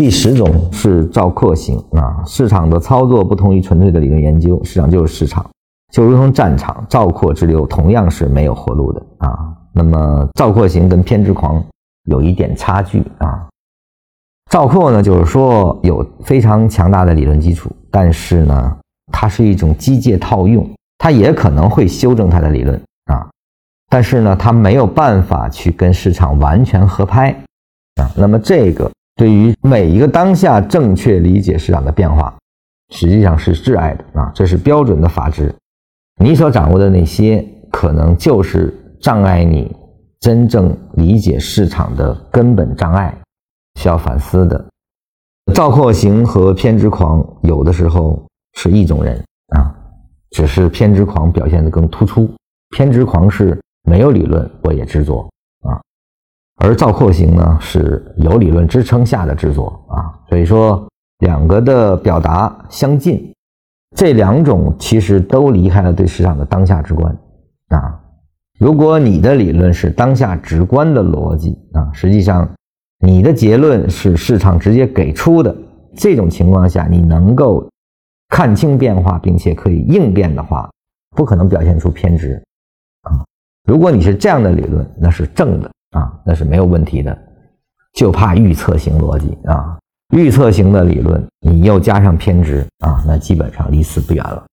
第十种是赵括型啊，市场的操作不同于纯粹的理论研究，市场就是市场，就如同战场，赵括之流同样是没有活路的啊。那么赵括型跟偏执狂有一点差距啊。赵括呢，就是说有非常强大的理论基础，但是呢，它是一种机械套用，它也可能会修正它的理论啊，但是呢，它没有办法去跟市场完全合拍啊。那么这个对于每一个当下正确理解市场的变化，实际上是挚爱的啊，这是标准的法治。你所掌握的那些，可能就是障碍你真正理解市场的根本障碍。需要反思的，赵括型和偏执狂有的时候是一种人啊，只是偏执狂表现的更突出。偏执狂是没有理论我也执着，而赵括型呢是有理论支撑下的制作啊。所以说两个的表达相近，这两种其实都离开了对市场的当下直观啊。如果你的理论是当下直观的逻辑啊，实际上。你的结论是市场直接给出的，这种情况下，你能够看清变化，并且可以应变的话，不可能表现出偏执啊。如果你是这样的理论，那是正的啊，那是没有问题的。就怕预测型逻辑啊，预测型的理论，你又加上偏执啊，那基本上离死不远了。